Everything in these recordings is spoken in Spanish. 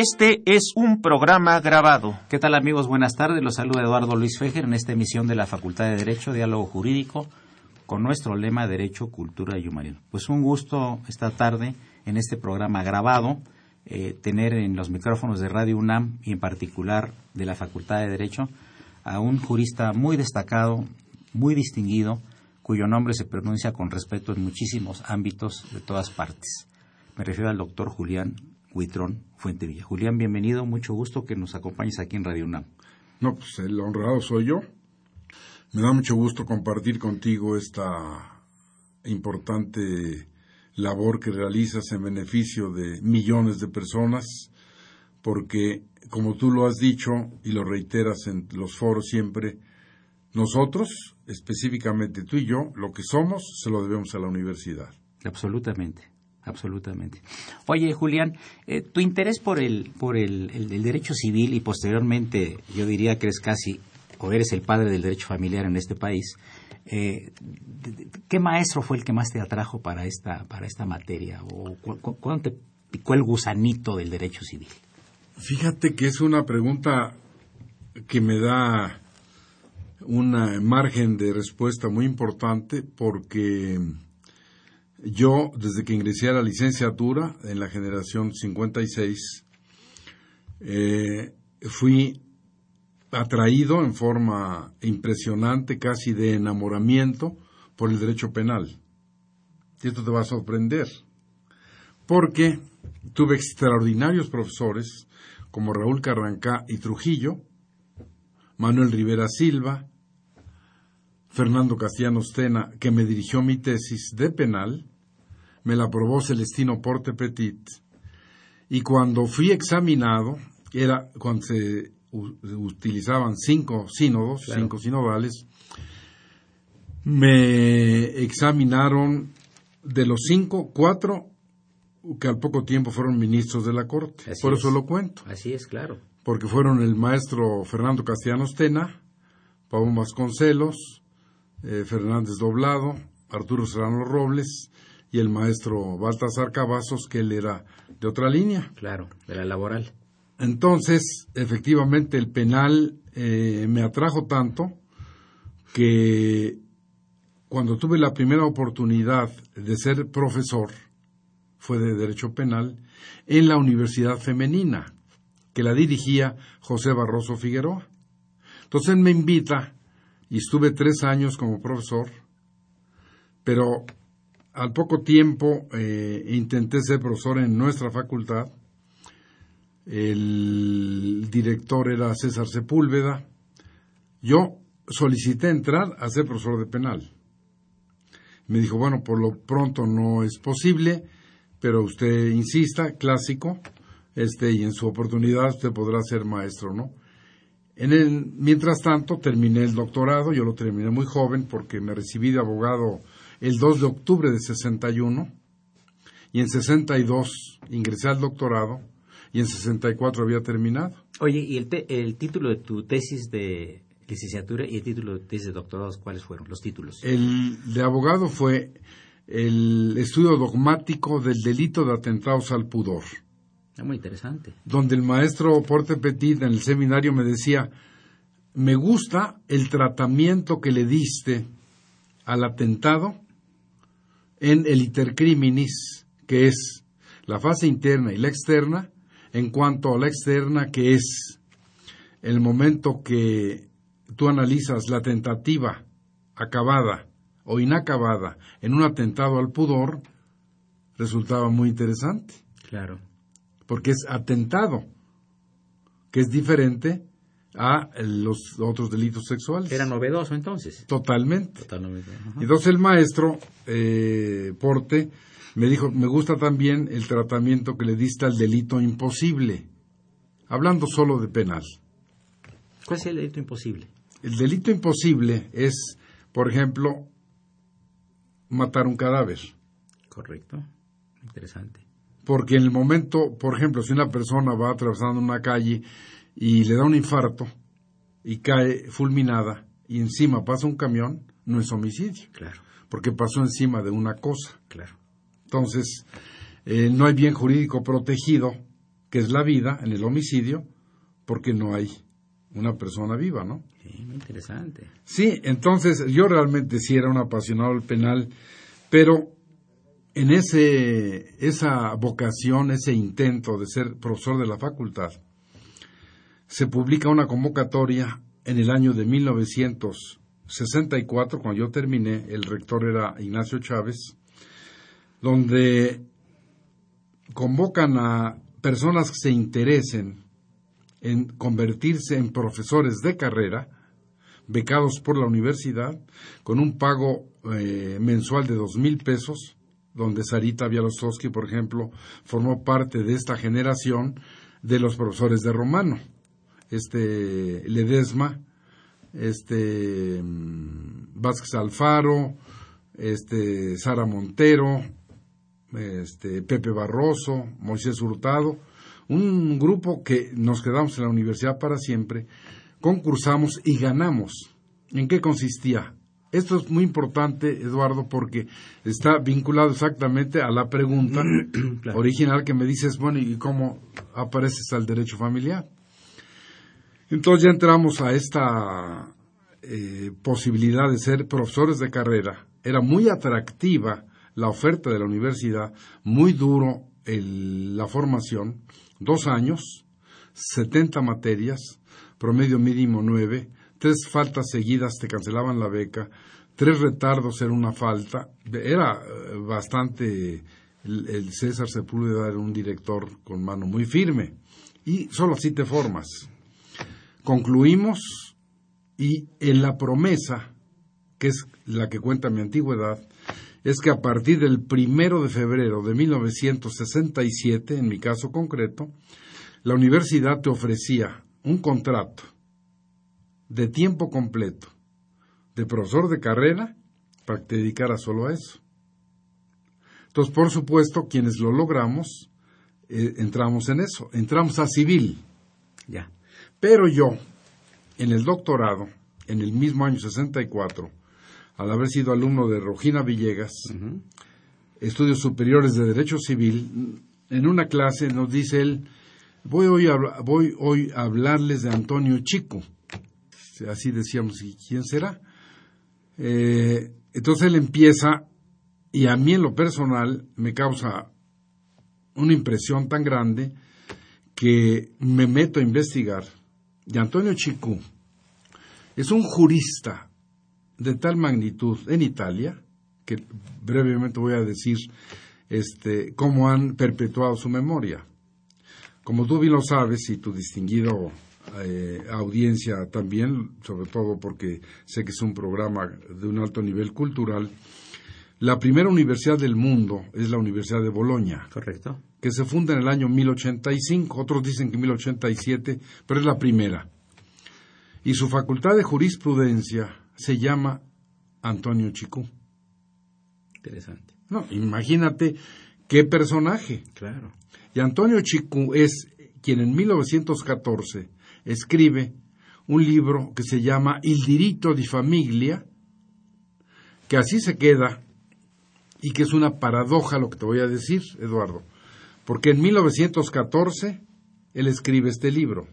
Este es un programa grabado. ¿Qué tal amigos? Buenas tardes. Los saluda Eduardo Luis Fejer en esta emisión de la Facultad de Derecho, Diálogo Jurídico, con nuestro lema Derecho, Cultura y Humanismo. Pues un gusto esta tarde en este programa grabado eh, tener en los micrófonos de Radio UNAM y en particular de la Facultad de Derecho a un jurista muy destacado, muy distinguido, cuyo nombre se pronuncia con respeto en muchísimos ámbitos de todas partes. Me refiero al doctor Julián Huitrón Fuentevilla. Julián, bienvenido, mucho gusto que nos acompañes aquí en Radio UNAM. No, pues el honrado soy yo. Me da mucho gusto compartir contigo esta importante labor que realizas en beneficio de millones de personas, porque, como tú lo has dicho y lo reiteras en los foros siempre, nosotros, específicamente tú y yo, lo que somos, se lo debemos a la universidad. Absolutamente absolutamente. Oye, Julián, eh, tu interés por el, por el, derecho civil y posteriormente, yo diría que eres casi, o eres el padre del derecho familiar en este país, eh, ¿qué maestro fue el que más te atrajo para esta, para esta materia? ¿O cuándo te picó el gusanito del derecho civil? Fíjate que es una pregunta que me da un margen de respuesta muy importante porque yo, desde que ingresé a la licenciatura en la generación 56, eh, fui atraído en forma impresionante, casi de enamoramiento, por el derecho penal. Y esto te va a sorprender, porque tuve extraordinarios profesores como Raúl Carrancá y Trujillo, Manuel Rivera Silva, Fernando Castellanos Tena, que me dirigió mi tesis de penal, me la aprobó Celestino Porte Petit, y cuando fui examinado, era cuando se utilizaban cinco sínodos, cinco sinodales, me examinaron de los cinco, cuatro que al poco tiempo fueron ministros de la Corte. Por eso lo cuento. Así es, claro. Porque fueron el maestro Fernando Castellanos Tena, Pablo Vasconcelos, eh, Fernández Doblado, Arturo Serrano Robles y el maestro Baltasar Cavazos, que él era de otra línea. Claro, de la laboral. Entonces, efectivamente, el penal eh, me atrajo tanto que cuando tuve la primera oportunidad de ser profesor, fue de Derecho Penal, en la Universidad Femenina, que la dirigía José Barroso Figueroa. Entonces él me invita y estuve tres años como profesor, pero al poco tiempo eh, intenté ser profesor en nuestra facultad. El director era César Sepúlveda. Yo solicité entrar a ser profesor de penal. Me dijo, bueno, por lo pronto no es posible, pero usted insista, clásico, este, y en su oportunidad usted podrá ser maestro, ¿no? En el, mientras tanto, terminé el doctorado, yo lo terminé muy joven porque me recibí de abogado el 2 de octubre de 61 y en 62 ingresé al doctorado y en 64 había terminado. Oye, ¿y el, el título de tu tesis de licenciatura y el título de tesis de doctorado, cuáles fueron los títulos? El de abogado fue el estudio dogmático del delito de atentados al pudor. Es muy interesante. Donde el maestro Porte Petit en el seminario me decía, me gusta el tratamiento que le diste al atentado en el itercriminis, que es la fase interna y la externa, en cuanto a la externa, que es el momento que tú analizas la tentativa acabada o inacabada en un atentado al pudor, resultaba muy interesante. Claro. Porque es atentado, que es diferente a los otros delitos sexuales. Era novedoso entonces. Totalmente. Totalmente. Entonces el maestro eh, Porte me dijo, me gusta también el tratamiento que le diste al delito imposible, hablando solo de penal. ¿Cuál es el delito imposible? El delito imposible es, por ejemplo, matar un cadáver. Correcto. Interesante. Porque en el momento, por ejemplo, si una persona va atravesando una calle y le da un infarto y cae fulminada y encima pasa un camión, no es homicidio. Claro. Porque pasó encima de una cosa. Claro. Entonces, eh, no hay bien jurídico protegido, que es la vida, en el homicidio, porque no hay una persona viva, ¿no? Sí, muy interesante. Sí, entonces yo realmente sí era un apasionado del penal, pero en ese, esa vocación, ese intento de ser profesor de la facultad, se publica una convocatoria en el año de 1964, cuando yo terminé, el rector era Ignacio Chávez, donde convocan a personas que se interesen en convertirse en profesores de carrera, becados por la universidad, con un pago eh, mensual de dos mil pesos, donde Sarita Bialostowski, por ejemplo, formó parte de esta generación de los profesores de romano. Este Ledesma, este mm, Vázquez Alfaro, este Sara Montero, este Pepe Barroso, Moisés Hurtado, un grupo que nos quedamos en la universidad para siempre, concursamos y ganamos. ¿En qué consistía? Esto es muy importante, Eduardo, porque está vinculado exactamente a la pregunta original que me dices, bueno, ¿y cómo apareces al derecho familiar? Entonces ya entramos a esta eh, posibilidad de ser profesores de carrera. Era muy atractiva la oferta de la universidad, muy duro la formación, dos años, 70 materias, promedio mínimo nueve, tres faltas seguidas te cancelaban la beca, tres retardos era una falta, era eh, bastante, el, César Sepúlveda era un director con mano muy firme, y solo así te formas. Concluimos y en la promesa, que es la que cuenta mi antigüedad, es que a partir del primero de febrero de 1967, en mi caso concreto, la universidad te ofrecía un contrato de tiempo completo de profesor de carrera para que te dedicaras solo a eso. Entonces, por supuesto, quienes lo logramos, eh, entramos en eso, entramos a civil. Ya. Pero yo, en el doctorado, en el mismo año 64, al haber sido alumno de Rogina Villegas, estudios superiores de Derecho Civil, en una clase nos dice él, voy hoy a, voy hoy a hablarles de Antonio Chico. Así decíamos, ¿y quién será? Eh, entonces él empieza, y a mí en lo personal me causa una impresión tan grande que me meto a investigar. Y Antonio Chico es un jurista de tal magnitud en Italia, que brevemente voy a decir este, cómo han perpetuado su memoria. Como tú bien lo sabes y tu distinguido eh, audiencia también, sobre todo porque sé que es un programa de un alto nivel cultural, La primera universidad del mundo es la Universidad de Bolonia. Correcto. Que se funda en el año 1085, otros dicen que 1087, pero es la primera. Y su facultad de jurisprudencia se llama Antonio Chicú. Interesante. No, imagínate qué personaje. Claro. Y Antonio Chicú es quien en 1914 escribe un libro que se llama Il diritto di famiglia, que así se queda y que es una paradoja lo que te voy a decir, Eduardo, porque en 1914 él escribe este libro.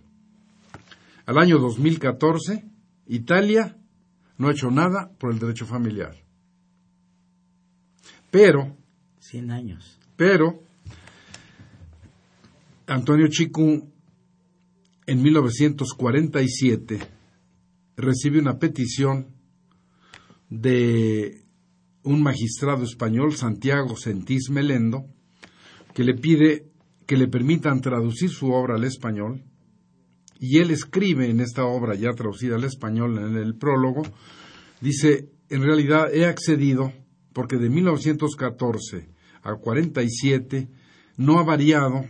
Al año 2014, Italia no ha hecho nada por el derecho familiar. Pero, 100 años. Pero, Antonio Chicú, en 1947, recibe una petición de un magistrado español, Santiago Sentís Melendo, que le pide que le permitan traducir su obra al español, y él escribe en esta obra ya traducida al español en el prólogo, dice, en realidad he accedido porque de 1914 a 47 no ha variado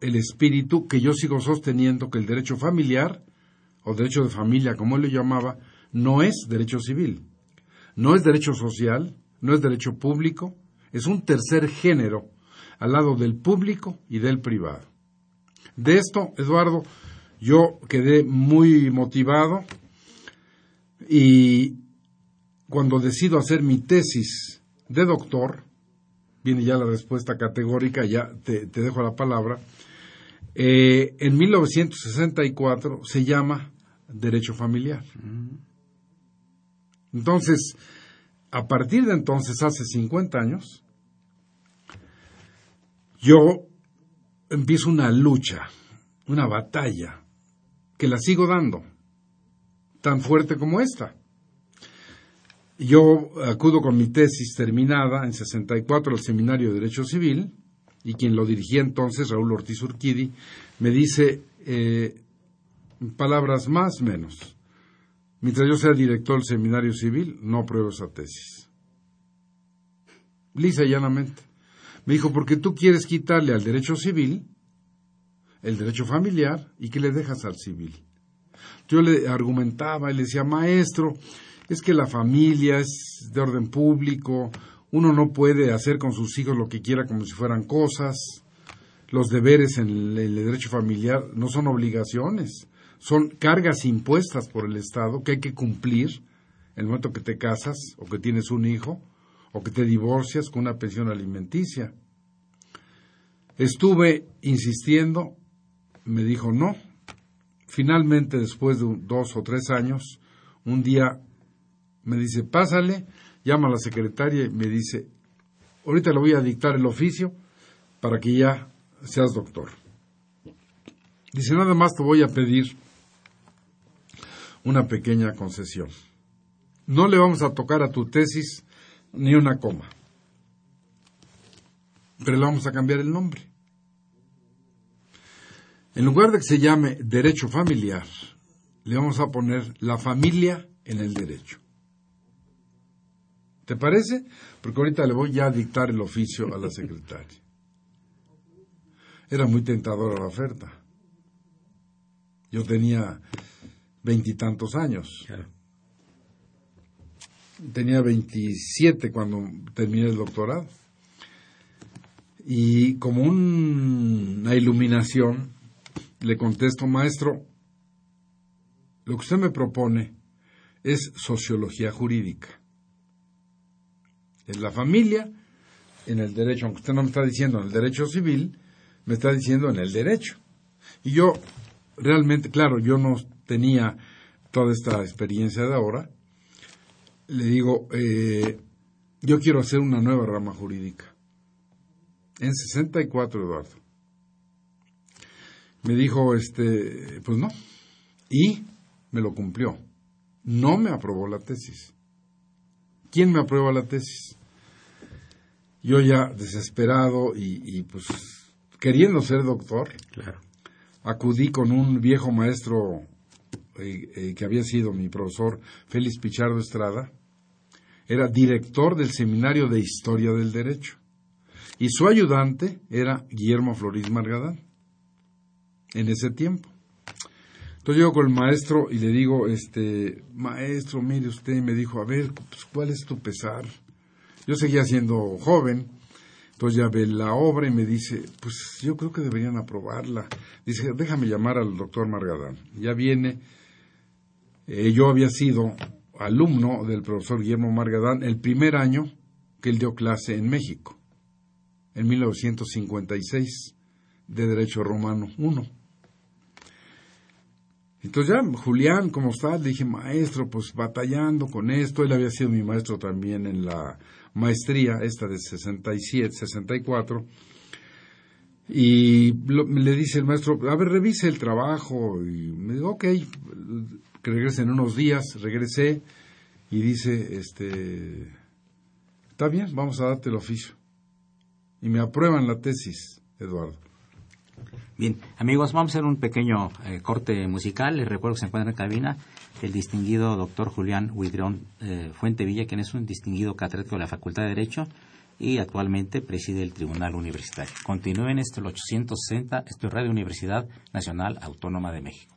el espíritu que yo sigo sosteniendo que el derecho familiar, o derecho de familia como él lo llamaba, no es derecho civil. No es derecho social, no es derecho público, es un tercer género al lado del público y del privado. De esto, Eduardo, yo quedé muy motivado y cuando decido hacer mi tesis de doctor, viene ya la respuesta categórica, ya te, dejo la palabra, eh, en 1964 se llama derecho familiar. Entonces, a partir de entonces, hace 50 años, yo empiezo una lucha, una batalla, que la sigo dando, tan fuerte como esta. Yo acudo con mi tesis terminada en 64 al Seminario de Derecho Civil, y quien lo dirigía entonces, Raúl Ortiz Urquidi, me dice eh, palabras más menos. Mientras yo sea director del seminario civil, no apruebo esa tesis. Lisa y llanamente. Me dijo, porque tú quieres quitarle al derecho civil el derecho familiar y que le dejas al civil. Yo le argumentaba y le decía, maestro, es que la familia es de orden público, uno no puede hacer con sus hijos lo que quiera como si fueran cosas, los deberes en el derecho familiar no son obligaciones, son cargas impuestas por el Estado que hay que cumplir en el momento que te casas o que tienes un hijo o que te divorcias con una pensión alimenticia. Estuve insistiendo, me dijo no. Finalmente, después de dos o tres años, un día me dice, pásale, llama a la secretaria y me dice, ahorita le voy a dictar el oficio para que ya seas doctor. Dice, nada más te voy a pedir una pequeña concesión. No le vamos a tocar a tu tesis ni una coma, pero le vamos a cambiar el nombre. En lugar de que se llame derecho familiar, le vamos a poner la familia en el derecho. ¿Te parece? Porque ahorita le voy ya a dictar el oficio a la secretaria. Era muy tentadora la oferta. Yo tenía veintitantos años. Tenía veintisiete cuando terminé el doctorado. Y como una iluminación, le contesto, maestro, lo que usted me propone es sociología jurídica. Es la familia en el derecho, aunque usted no me está diciendo en el derecho civil, me está diciendo en el derecho. Y yo realmente, claro, yo no tenía toda esta experiencia de ahora, le digo, eh, yo quiero hacer una nueva rama jurídica. En 64, Eduardo. Me dijo, este, pues no. Y me lo cumplió. No me aprobó la tesis. ¿Quién me aprueba la tesis? Yo ya desesperado y, y pues queriendo ser doctor, claro. acudí con un viejo maestro eh, eh, que había sido mi profesor Félix Pichardo Estrada, era director del Seminario de Historia del Derecho. Y su ayudante era Guillermo Florís Margadán, en ese tiempo. Entonces llego con el maestro y le digo, este, maestro, mire usted, me dijo, a ver, pues, ¿cuál es tu pesar? Yo seguía siendo joven, entonces ya ve la obra y me dice, pues yo creo que deberían aprobarla. Dice, déjame llamar al doctor Margadán. Ya viene, eh, yo había sido alumno del profesor Guillermo Margadán el primer año que él dio clase en México, en 1956, de Derecho Romano 1. Entonces ya, Julián, ¿cómo estás? Le dije, maestro, pues batallando con esto. Él había sido mi maestro también en la maestría, esta de 67, 64. Y le dice el maestro, a ver, revise el trabajo. Y me digo, ok, que regrese en unos días. Regresé y dice, este, está bien, vamos a darte el oficio. Y me aprueban la tesis, Eduardo. Bien, amigos, vamos a hacer un pequeño eh, corte musical. Les recuerdo que se encuentra en cabina el distinguido doctor Julián Huidrón eh, Fuente Villa, quien es un distinguido catedrático de la Facultad de Derecho y actualmente preside el Tribunal Universitario. Continúen este el 860, esto es Radio Universidad Nacional Autónoma de México.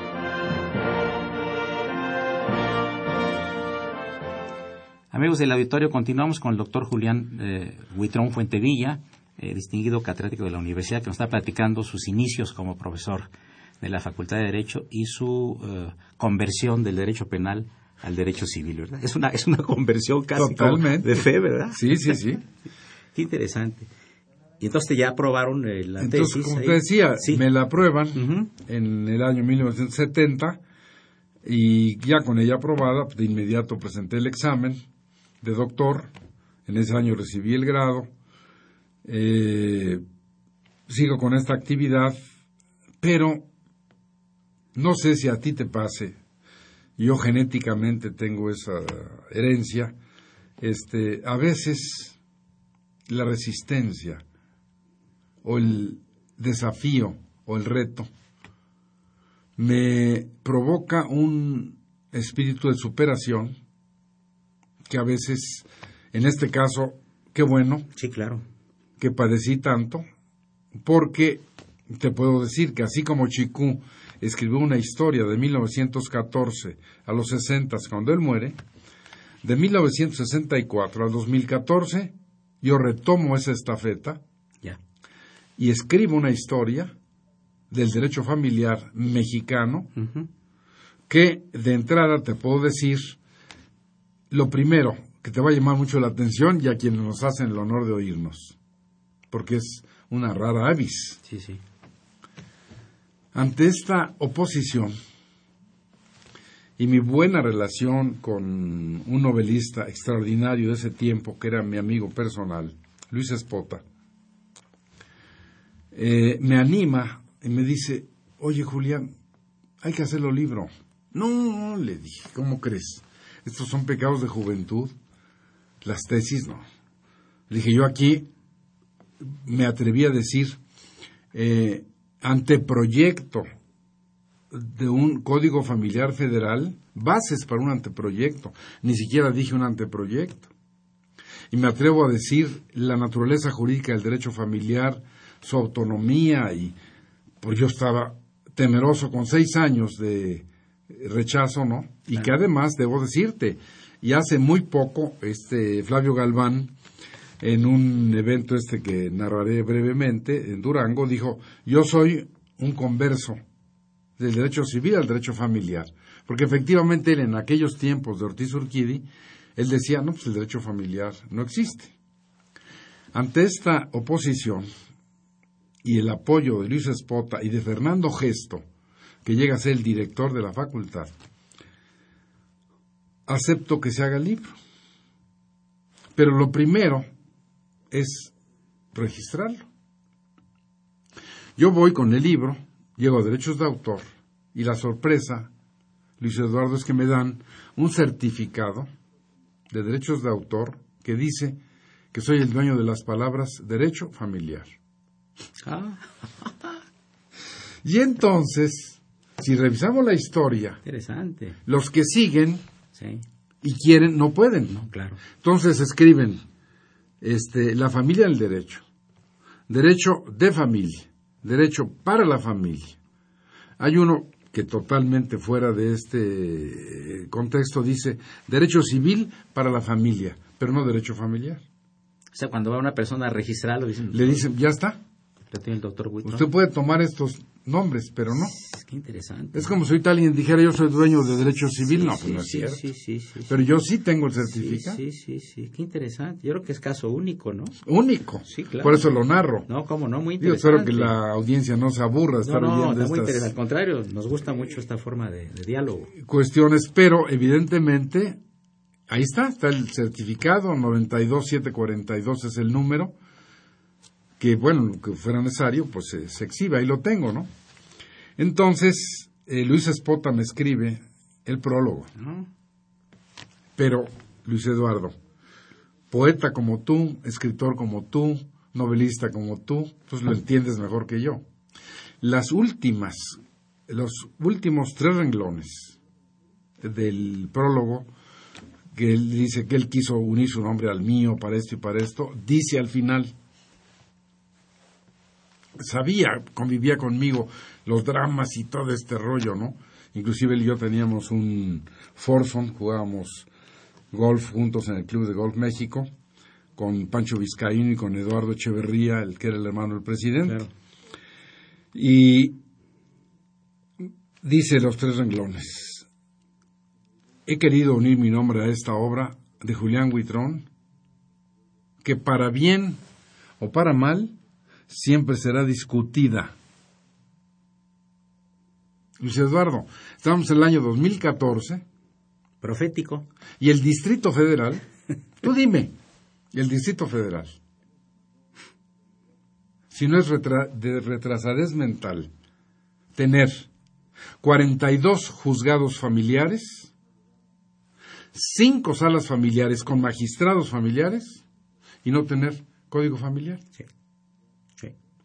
Amigos del auditorio, continuamos con el doctor Julián eh, Huitrón Fuentevilla, eh, distinguido catedrático de la universidad, que nos está platicando sus inicios como profesor de la Facultad de Derecho y su eh, conversión del derecho penal al derecho civil, ¿verdad? Es una, es una conversión casi de fe, ¿verdad? Sí, sí, sí. Qué interesante. Y entonces ya aprobaron eh, la entonces, tesis. Como te decía, me la aprueban en el año 1970 y ya con ella aprobada, de inmediato presenté el examen de doctor. En ese año recibí el grado. Eh, sigo con esta actividad, pero no sé si a ti te pase. Yo genéticamente tengo esa herencia. Este, a veces la resistencia o el desafío o el reto me provoca un espíritu de superación que a veces, en este caso, qué bueno. Sí, claro. Que padecí tanto, porque te puedo decir que así como Chicú escribió una historia de 1914 a los 60 cuando él muere, de 1964 al 2014 yo retomo esa estafeta y escribo una historia del derecho familiar mexicano que de entrada te puedo decir lo primero que te va a llamar mucho la atención y a quienes nos hacen el honor de oírnos, porque es una rara avis. Sí, sí. Ante esta oposición y mi buena relación con un novelista extraordinario de ese tiempo, que era mi amigo personal, Luis Espota, eh, me anima y me dice, oye Julián, hay que hacerlo libro. No, le dije, ¿cómo crees? Estos son pecados de juventud. Las tesis, no. Dije, yo aquí me atreví a decir, eh, anteproyecto de un código familiar federal, bases para un anteproyecto. Ni siquiera dije un anteproyecto. Y me atrevo a decir la naturaleza jurídica del derecho familiar, su autonomía y pues yo estaba temeroso con seis años de rechazo, ¿no? Y que además, debo decirte, y hace muy poco, este Flavio Galván, en un evento este que narraré brevemente, en Durango, dijo, yo soy un converso del derecho civil al derecho familiar. Porque efectivamente él en aquellos tiempos de Ortiz Urquidi, él decía, no, pues el derecho familiar no existe. Ante esta oposición y el apoyo de Luis Espota y de Fernando Gesto, que llega a ser el director de la facultad, acepto que se haga el libro. Pero lo primero es registrarlo. Yo voy con el libro, llego a derechos de autor y la sorpresa, Luis Eduardo, es que me dan un certificado de derechos de autor que dice que soy el dueño de las palabras derecho familiar. Ah. y entonces, si revisamos la historia, Interesante. los que siguen y quieren no pueden. No, claro. Entonces escriben este, la familia del derecho, derecho de familia, derecho para la familia. Hay uno que totalmente fuera de este eh, contexto dice derecho civil para la familia, pero no derecho familiar. O sea, cuando va una persona a registrarlo, dicen, le dicen, ya está. Tiene el doctor Usted puede tomar estos nombres, pero no. Qué interesante. Es como si ahorita alguien dijera yo soy dueño de derecho civil, no, pues no es sí, cierto. Sí, sí, pero yo sí tengo el certificado. Sí, sí, sí, qué interesante. Yo creo que es caso único, ¿no? Único. Sí, claro. Por eso lo narro. No, cómo no, muy Yo interesante. espero que la audiencia no se aburra de estar no, no, oyendo muy estas Al contrario, nos gusta mucho esta forma de, de diálogo. cuestiones, pero evidentemente ahí está, está el certificado 92742 es el número que bueno, que fuera necesario, pues se, se exhibe, ahí lo tengo, ¿no? Entonces, eh, Luis Espota me escribe el prólogo. Pero, Luis Eduardo, poeta como tú, escritor como tú, novelista como tú, pues lo entiendes mejor que yo. Las últimas, los últimos tres renglones del prólogo, que él dice que él quiso unir su nombre al mío para esto y para esto, dice al final, sabía, convivía conmigo los dramas y todo este rollo, ¿no? Inclusive él y yo teníamos un foursome, jugábamos golf juntos en el Club de Golf México, con Pancho Vizcaíno y con Eduardo Echeverría, el que era el hermano del presidente. Y dice los tres renglones, he querido unir mi nombre a esta obra de Julián Huitrón, que para bien o para mal siempre será discutida. Luis Eduardo, estamos en el año 2014. Profético. Y el Distrito Federal, tú dime, el Distrito Federal, si no es de retrasadez mental, tener 42 juzgados familiares, 5 salas familiares con magistrados familiares y no tener código familiar. Sí.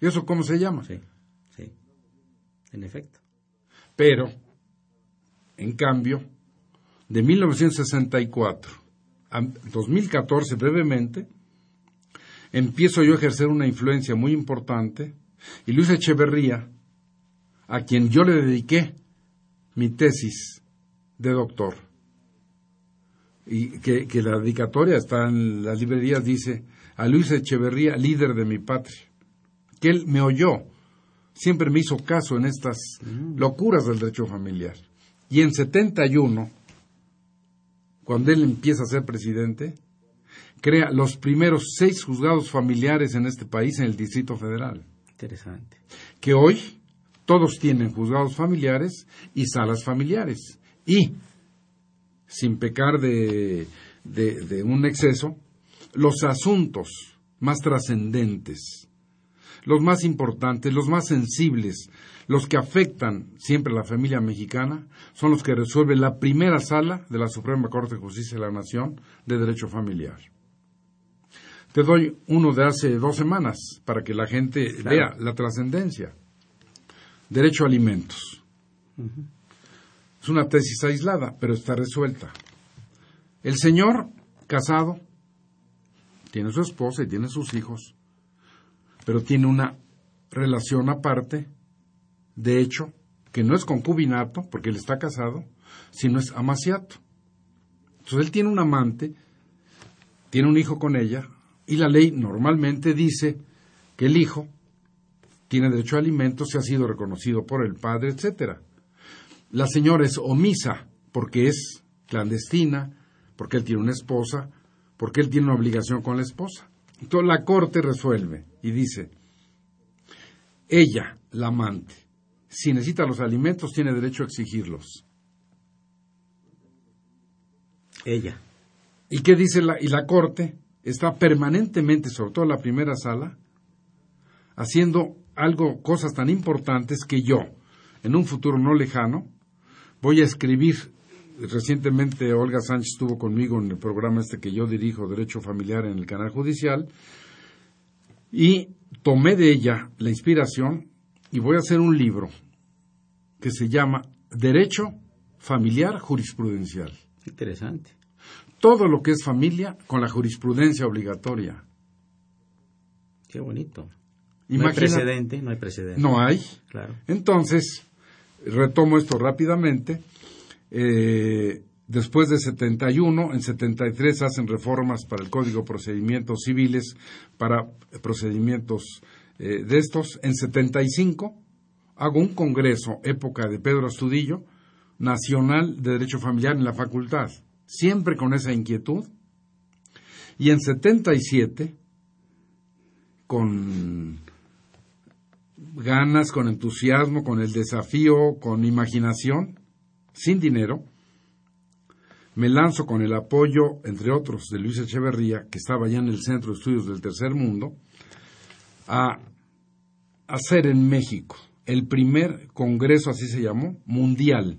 ¿Y eso cómo se llama? Sí, sí, en efecto. Pero, en cambio, de 1964 a 2014 brevemente, empiezo yo a ejercer una influencia muy importante y Luis Echeverría, a quien yo le dediqué mi tesis de doctor, y que, que la dedicatoria está en las librerías, dice, a Luis Echeverría, líder de mi patria que él me oyó, siempre me hizo caso en estas locuras del derecho familiar. Y en 71, cuando él empieza a ser presidente, crea los primeros seis juzgados familiares en este país, en el Distrito Federal. Interesante. Que hoy todos tienen juzgados familiares y salas familiares. Y, sin pecar de, de un exceso, los asuntos más trascendentes los más importantes, los más sensibles, los que afectan siempre a la familia mexicana, son los que resuelve la primera sala de la Suprema Corte de Justicia de la Nación de Derecho Familiar. Te doy uno de hace dos semanas para que la gente vea la trascendencia. Derecho a alimentos. Es una tesis aislada, pero está resuelta. El señor casado tiene su esposa y tiene sus hijos, pero tiene una relación aparte, de hecho, que no es concubinato, porque él está casado, sino es amaciato. Entonces él tiene un amante, tiene un hijo con ella, y la ley normalmente dice que el hijo tiene derecho a alimentos si ha sido reconocido por el padre, etcétera. La señora es omisa porque es clandestina, porque él tiene una esposa, porque él tiene una obligación con la esposa. Entonces la corte resuelve y dice, ella, la amante, si necesita los alimentos, tiene derecho a exigirlos. Ella. ¿Y qué dice la, y la corte? Está permanentemente, sobre todo en la primera sala, haciendo algo, cosas tan importantes que yo, en un futuro no lejano, voy a escribir recientemente Olga Sánchez estuvo conmigo en el programa este que yo dirijo, Derecho Familiar, en el canal judicial, y tomé de ella la inspiración y voy a hacer un libro que se llama Derecho Familiar Jurisprudencial. Interesante. Todo lo que es familia con la jurisprudencia obligatoria. Qué bonito. no hay precedente, no hay precedente. No hay. Claro. Entonces, retomo esto rápidamente eh, después de 71, en 73 hacen reformas para el Código de Procedimientos Civiles, para procedimientos eh, de estos. En 75 hago un congreso, época de Pedro Astudillo, nacional de Derecho Familiar en la facultad, siempre con esa inquietud. Y en 77, con ganas, con entusiasmo, con el desafío, con imaginación, sin dinero, me lanzo con el apoyo, entre otros, de Luis Echeverría, que estaba ya en el Centro de Estudios del Tercer Mundo, a hacer en México el primer Congreso, así se llamó, mundial,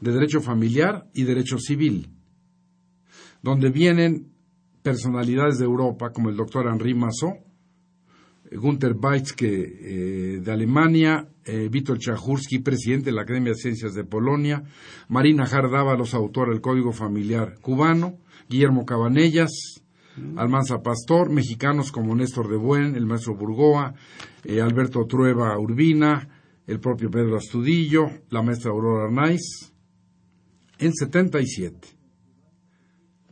de Derecho Familiar y Derecho Civil, donde vienen personalidades de Europa como el doctor Henri Massot, Gunther Beitzke eh, de Alemania, eh, Vítor Chajurski, presidente de la Academia de Ciencias de Polonia, Marina Jardávalos, autora del Código Familiar cubano, Guillermo Cabanellas, mm. Almanza Pastor, mexicanos como Néstor de Buen, el maestro Burgoa, eh, Alberto Trueba Urbina, el propio Pedro Astudillo, la maestra Aurora Arnaiz, en 77.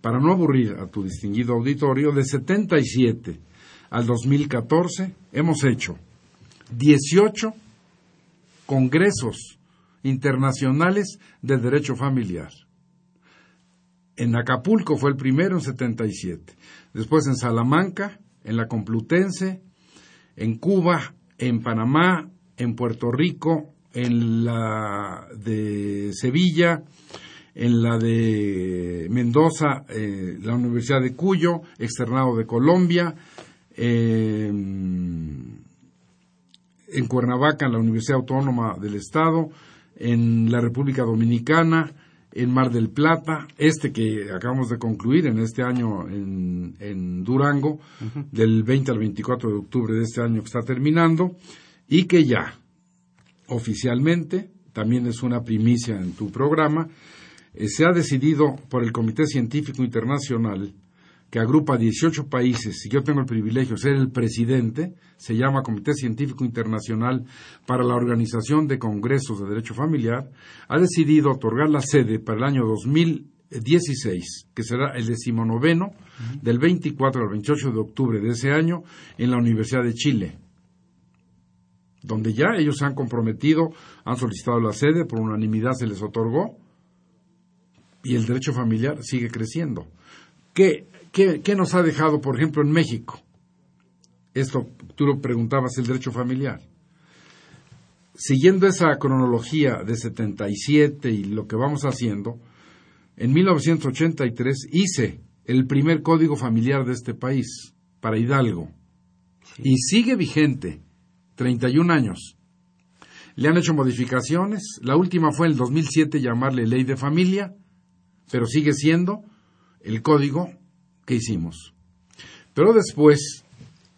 Para no aburrir a tu distinguido auditorio, de 77 al 2014 hemos hecho 18 congresos internacionales de derecho familiar. En Acapulco fue el primero en 77, después en Salamanca, en la Complutense, en Cuba, en Panamá, en Puerto Rico, en la de Sevilla, en la de Mendoza, eh, la Universidad de Cuyo, externado de Colombia, en Cuernavaca, en la Universidad Autónoma del Estado, en la República Dominicana, en Mar del Plata, este que acabamos de concluir en este año en, Durango, del 20 al 24 de octubre de este año que está terminando, y que ya oficialmente, también es una primicia en tu programa, eh, se ha decidido por el Comité Científico Internacional que agrupa 18 países, y yo tengo el privilegio de ser el presidente, se llama Comité Científico Internacional para la Organización de Congresos de Derecho Familiar, ha decidido otorgar la sede para el año 2016, que será el decimonoveno, del 24 al 28 de octubre de ese año, en la Universidad de Chile, donde ya ellos se han comprometido, han solicitado la sede, por unanimidad se les otorgó, y el derecho familiar sigue creciendo. ¿Qué ¿Qué, nos ha dejado, por ejemplo, en México? Esto, tú lo preguntabas, el derecho familiar. Siguiendo esa cronología de 77 y lo que vamos haciendo, en 1983 hice el primer código familiar de este país, para Hidalgo, y sigue vigente 31 años. Le han hecho modificaciones. La última fue en el 2007 llamarle ley de familia, pero sigue siendo el código hicimos. Pero después,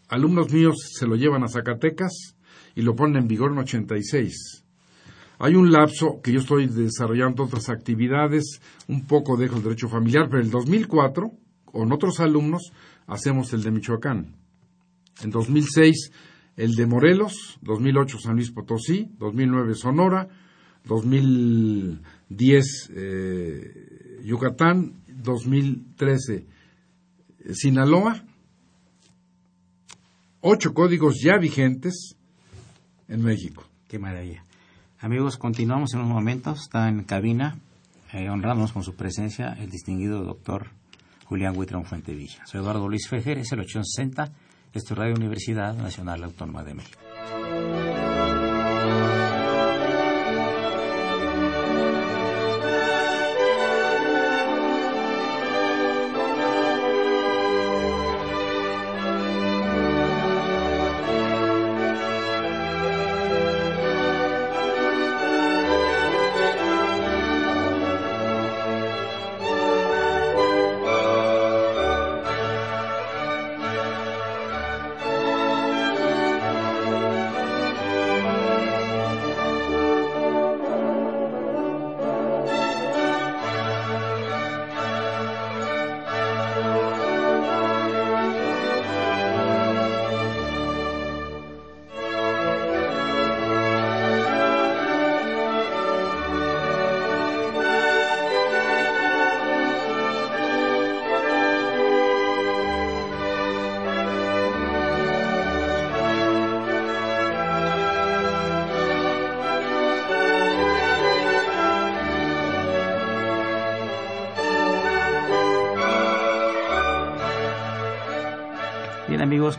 alumnos míos se lo llevan a Zacatecas y lo ponen en vigor en 86. Hay un lapso que yo estoy desarrollando otras actividades, un poco dejo el derecho familiar, pero en el 2004, con otros alumnos, hacemos el de Michoacán. En 2006 el de Morelos, 2008 San Luis Potosí, 2009 Sonora, 2010 eh, Yucatán, 2013 Sinaloa, ocho códigos ya vigentes en México. Qué maravilla. Amigos, continuamos en unos momentos. Está en cabina, eh, honrándonos con su presencia, el distinguido doctor Julián Huitrón Fuentevilla. Soy Eduardo Luis Fejer, es el 860 esto es Radio Universidad Nacional Autónoma de México.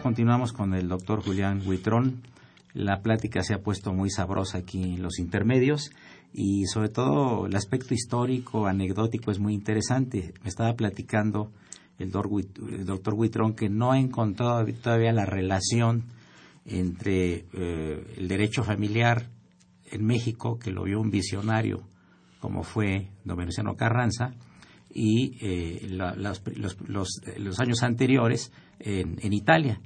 Continuamos con el doctor Julián Huitrón. La plática se ha puesto muy sabrosa aquí en los intermedios y sobre todo el aspecto histórico, anecdótico es muy interesante. Me estaba platicando el doctor Huitrón que no ha encontrado todavía la relación entre eh, el derecho familiar en México, que lo vio un visionario como fue don Venustiano Carranza, y eh, los, años anteriores en, Italia.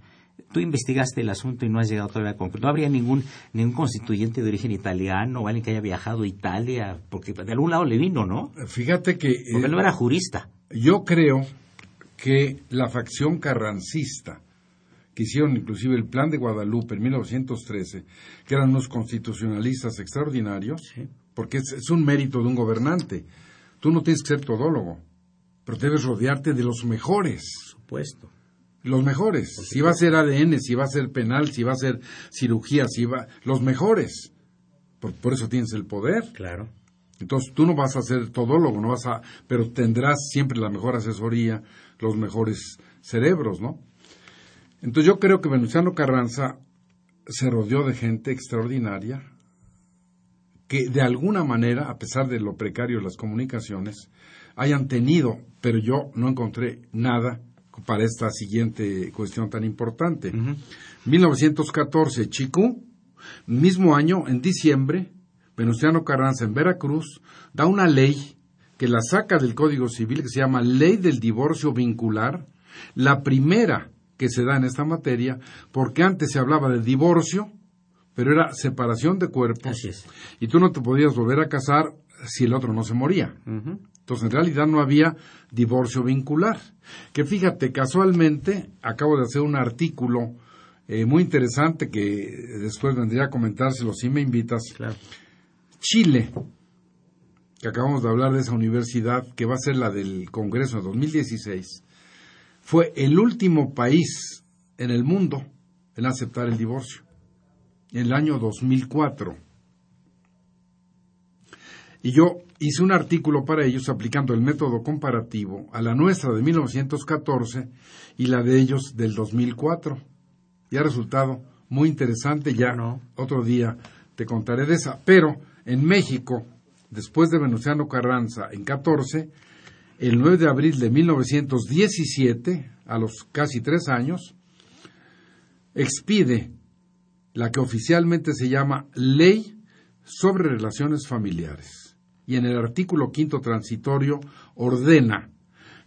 Tú investigaste el asunto y no has llegado todavía a concluir. No habría ningún, ningún constituyente de origen italiano o alguien que haya viajado a Italia, porque de algún lado le vino, ¿no? Fíjate que... Porque él no era jurista. Yo creo que la facción carrancista, que hicieron inclusive el Plan de Guadalupe en 1913, que eran unos constitucionalistas extraordinarios, porque es, un mérito de un gobernante. Tú no tienes que ser todólogo, pero debes rodearte de los mejores. supuesto los mejores. Si va a ser ADN, si va a ser penal, si va a ser cirugía, si va... Los mejores. Por, eso tienes el poder. Claro. Entonces tú no vas a ser todólogo, no vas a... Pero tendrás siempre la mejor asesoría, los mejores cerebros, ¿no? Entonces yo creo que Venustiano Carranza se rodeó de gente extraordinaria que de alguna manera, a pesar de lo precario de las comunicaciones, hayan tenido, pero yo no encontré nada para esta siguiente cuestión tan importante. 1914, Chicú, mismo año, en diciembre, Venustiano Carranza en Veracruz da una ley que la saca del Código Civil que se llama Ley del Divorcio Vincular, la primera que se da en esta materia, porque antes se hablaba de divorcio, pero era separación de cuerpos. Y tú no te podías volver a casar si el otro no se moría. Entonces, en realidad no había divorcio vincular. Que fíjate, casualmente acabo de hacer un artículo eh, muy interesante que después vendría a comentárselo si me invitas. Chile, que acabamos de hablar de esa universidad, que va a ser la del Congreso de 2016, fue el último país en el mundo en aceptar el divorcio, en el año 2004. Y yo hice un artículo para ellos aplicando el método comparativo a la nuestra de 1914 y la de ellos del 2004. Y ha resultado muy interesante, ya otro día te contaré de esa. Pero en México, después de Venustiano Carranza en 14, el 9 de abril de 1917, a los casi tres años, expide la que oficialmente se llama Ley sobre Relaciones Familiares. Y en el artículo quinto transitorio ordena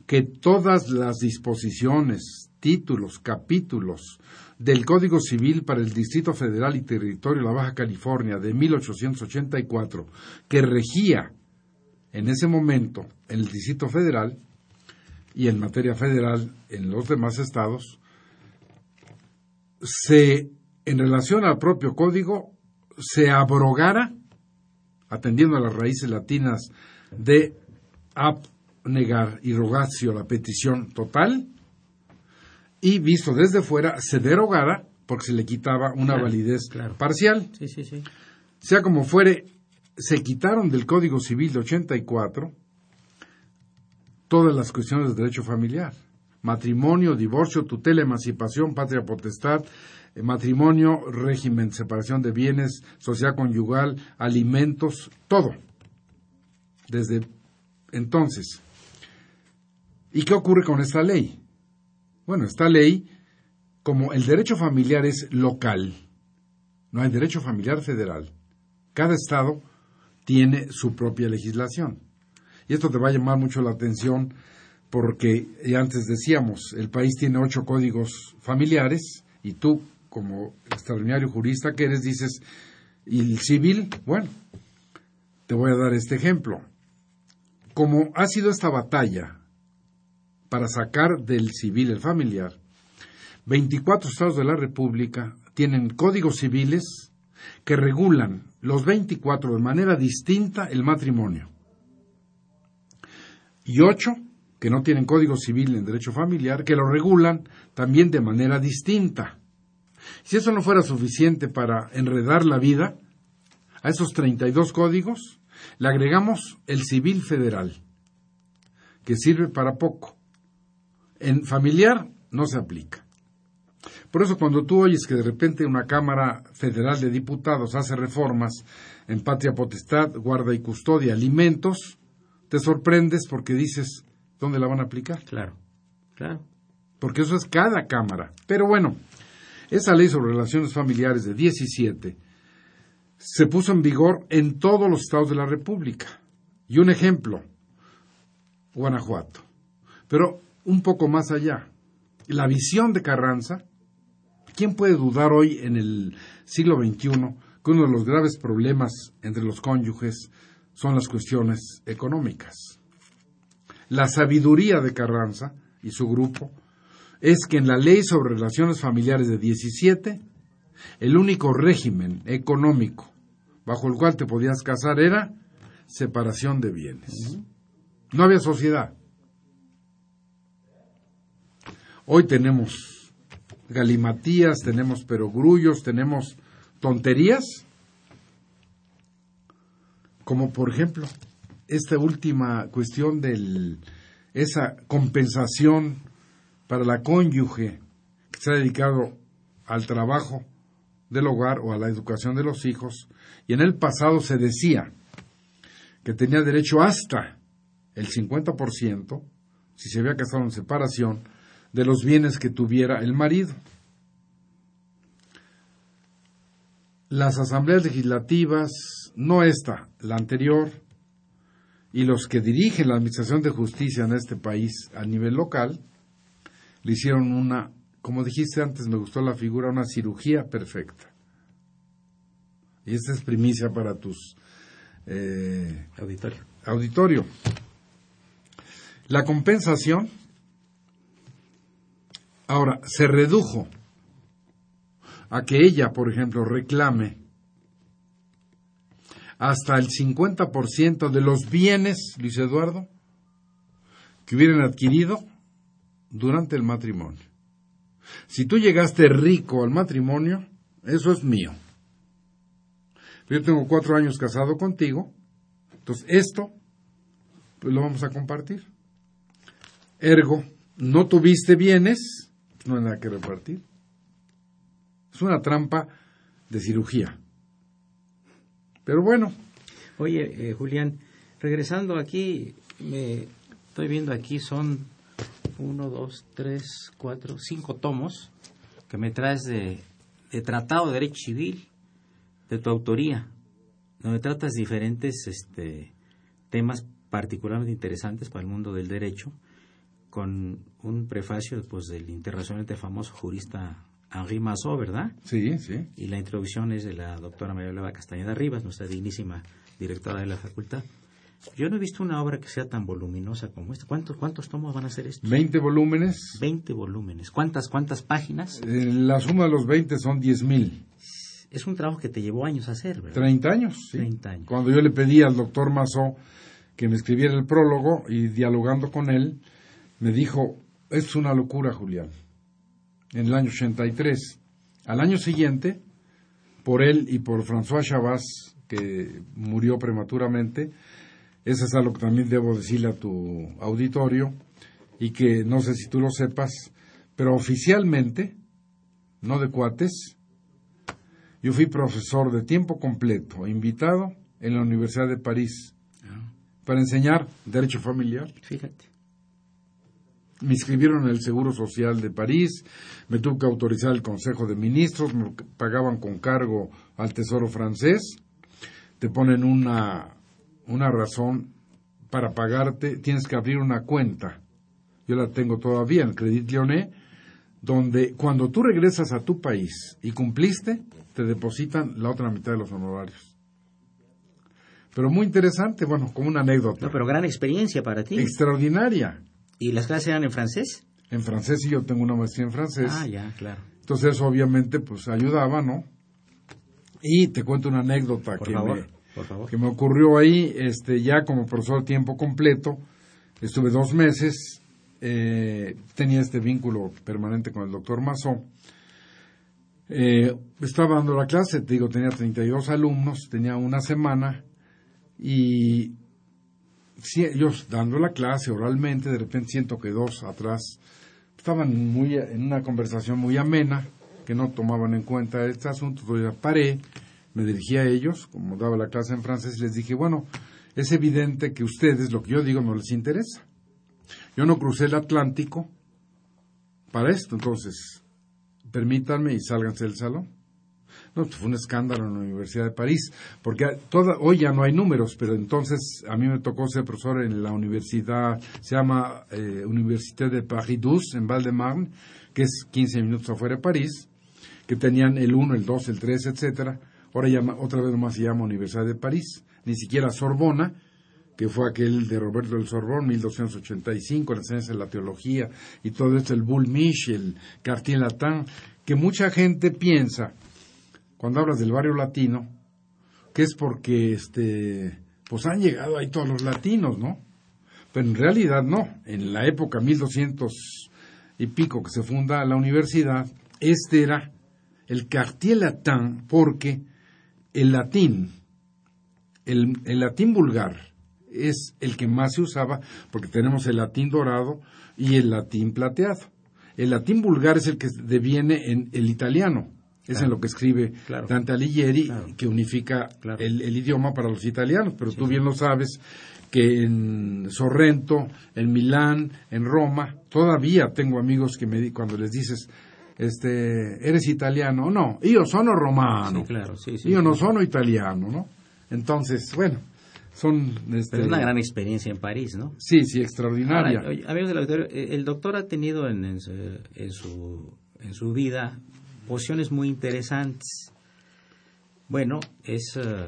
que todas las disposiciones, títulos, capítulos del Código Civil para el Distrito Federal y Territorio de la Baja California de 1884, que regía en ese momento en el Distrito Federal y en materia federal en los demás estados, se, en relación al propio código, se abrogara, atendiendo a las raíces latinas de abnegar y rogatio, la petición total, y visto desde fuera, se derogara porque se le quitaba una validez parcial. Sí, sí, sí. Sea como fuere, se quitaron del Código Civil de 84 todas las cuestiones de derecho familiar. Matrimonio, divorcio, tutela, emancipación, patria potestad, matrimonio, régimen, separación de bienes, sociedad conyugal, alimentos, todo. Desde entonces. ¿Y qué ocurre con esta ley? Bueno, esta ley, como el derecho familiar es local, no hay derecho familiar federal, cada estado tiene su propia legislación. Y esto te va a llamar mucho la atención porque ya antes decíamos, el país tiene ocho códigos familiares y tú, como extraordinario jurista que eres, dices, ¿y el civil? Bueno, te voy a dar este ejemplo. Como ha sido esta batalla para sacar del civil el familiar, 24 estados de la República tienen códigos civiles que regulan los 24 de manera distinta el matrimonio. Y ocho que no tienen código civil en derecho familiar, que lo regulan también de manera distinta. Si eso no fuera suficiente para enredar la vida, a esos 32 códigos le agregamos el civil federal, que sirve para poco. En familiar no se aplica. Por eso cuando tú oyes que de repente una Cámara Federal de Diputados hace reformas en patria potestad, guarda y custodia, alimentos, te sorprendes porque dices, ¿dónde la van a aplicar? Claro, claro. Porque eso es cada Cámara. Pero bueno, esa ley sobre relaciones familiares de 17 se puso en vigor en todos los estados de la República. Y un ejemplo, Guanajuato. Pero un poco más allá. La visión de Carranza, ¿quién puede dudar hoy en el siglo XXI que uno de los graves problemas entre los cónyuges son las cuestiones económicas? La sabiduría de Carranza y su grupo es que en la ley sobre relaciones familiares de 17, el único régimen económico bajo el cual te podías casar era separación de bienes. No había sociedad. Hoy tenemos galimatías, tenemos perogrullos, tenemos tonterías, como por ejemplo esta última cuestión de esa compensación para la cónyuge que ha dedicado al trabajo del hogar o a la educación de los hijos, y en el pasado se decía que tenía derecho hasta el 50%, si se había casado en separación, de los bienes que tuviera el marido. Las asambleas legislativas, no esta, la anterior, y los que dirigen la Administración de Justicia en este país a nivel local, le hicieron una, como dijiste antes, me gustó la figura, una cirugía perfecta. Y esta es primicia para tus eh, auditorio. auditorio. La compensación Ahora, se redujo a que ella, por ejemplo, reclame hasta el 50% de los bienes, Luis Eduardo, que hubieran adquirido durante el matrimonio. Si tú llegaste rico al matrimonio, eso es mío. Yo tengo cuatro años casado contigo, entonces esto pues lo vamos a compartir. Ergo, no tuviste bienes, no hay nada que repartir. Es una trampa de cirugía. Pero bueno. Oye, eh, Julián, regresando aquí, me estoy viendo aquí, son uno, dos, tres, cuatro, cinco tomos que me traes de, de Tratado de Derecho Civil, de tu autoría, donde tratas diferentes este, temas particularmente interesantes para el mundo del derecho, con un prefacio pues, del internacionalmente famoso jurista Henri Massot, ¿verdad? Sí, sí. Y la introducción es de la doctora María Leva Castañeda Rivas, nuestra dignísima directora de la facultad. Yo no he visto una obra que sea tan voluminosa como esta. ¿Cuántos, cuántos tomos van a ser estos? 20 volúmenes. 20 volúmenes. ¿Cuántas, cuántas páginas? Eh, la suma de los 20 son 10 mil. Es un trabajo que te llevó años a hacer, ¿verdad? 30 años, sí. 30 años. Cuando yo le pedí al doctor Mazó que me escribiera el prólogo y dialogando con él, me dijo, es una locura, Julián. En el año 83. Al año siguiente, por él y por François Chabas, que murió prematuramente, eso es algo que también debo decirle a tu auditorio y que no sé si tú lo sepas, pero oficialmente, no de cuates, yo fui profesor de tiempo completo, invitado en la Universidad de París para enseñar Derecho Familiar. Fíjate. Me inscribieron en el Seguro Social de París, me tuvo que autorizar el Consejo de Ministros, me pagaban con cargo al Tesoro francés, te ponen una, una razón para pagarte, tienes que abrir una cuenta. Yo la tengo todavía en Credit Lyonnais, donde cuando tú regresas a tu país y cumpliste, te depositan la otra mitad de los honorarios. Pero muy interesante, bueno, como una anécdota. No, pero gran experiencia para ti. Extraordinaria. ¿Y las clases eran en francés? En francés, y yo tengo una maestría en francés. Ah, ya, claro. Entonces, obviamente, pues ayudaba, ¿no? Y te cuento una anécdota Por que, favor, me, que me ocurrió ahí, este, ya como profesor a tiempo completo. Estuve dos meses, eh, tenía este vínculo permanente con el doctor Mazó. Eh, estaba dando la clase, te digo, tenía 32 alumnos, tenía una semana y sí, yo dando la clase oralmente, de repente siento que dos atrás estaban muy en una conversación muy amena, que no tomaban en cuenta este asunto, entonces paré, me dirigí a ellos, como daba la clase en francés, y les dije, bueno, es evidente que ustedes, lo que yo digo, no les interesa. Yo no crucé el Atlántico para esto, entonces, permítanme y sálganse del salón. No, pues fue un escándalo en la Universidad de París, porque hoy ya no hay números, pero entonces a mí me tocó ser profesor en la universidad, se llama eh, Université de Paris 12, en Val-de-Marne, que es 15 minutos afuera de París, que tenían el 1, el 2, el 3, etcétera. Ahora llama, otra vez más se llama Universidad de París, ni siquiera Sorbona, que fue aquel de Roberto del Sorbón, 1285, la enseñanza de la teología y todo esto, el Bull el Cartier Latin, que mucha gente piensa, cuando hablas del barrio latino, que es porque este pues han llegado ahí todos los latinos, ¿no? Pero en realidad no. En la época 1200 y pico que se funda la universidad, este era el Cartier Latin porque el latín, el, el latín vulgar, es el que más se usaba porque tenemos el latín dorado y el latín plateado. El latín vulgar es el que deviene en el italiano. Es en lo que escribe Claro. Dante Alighieri, Claro. que unifica el, el idioma para los italianos. Pero tú bien lo sabes que en Sorrento, en Milán, en Roma, todavía tengo amigos que me di- cuando les dices, este, eres italiano, no, yo sono romano, Sí, claro, sí, sí. yo no sono italiano, ¿no? Entonces, bueno, son, este, Pero es una gran experiencia en París, ¿no? sí, sí, extraordinaria. Ahora, amigos del auditorio, eh, el doctor ha tenido en, en su, en, su, en su vida posiciones muy interesantes. Bueno, es... eh,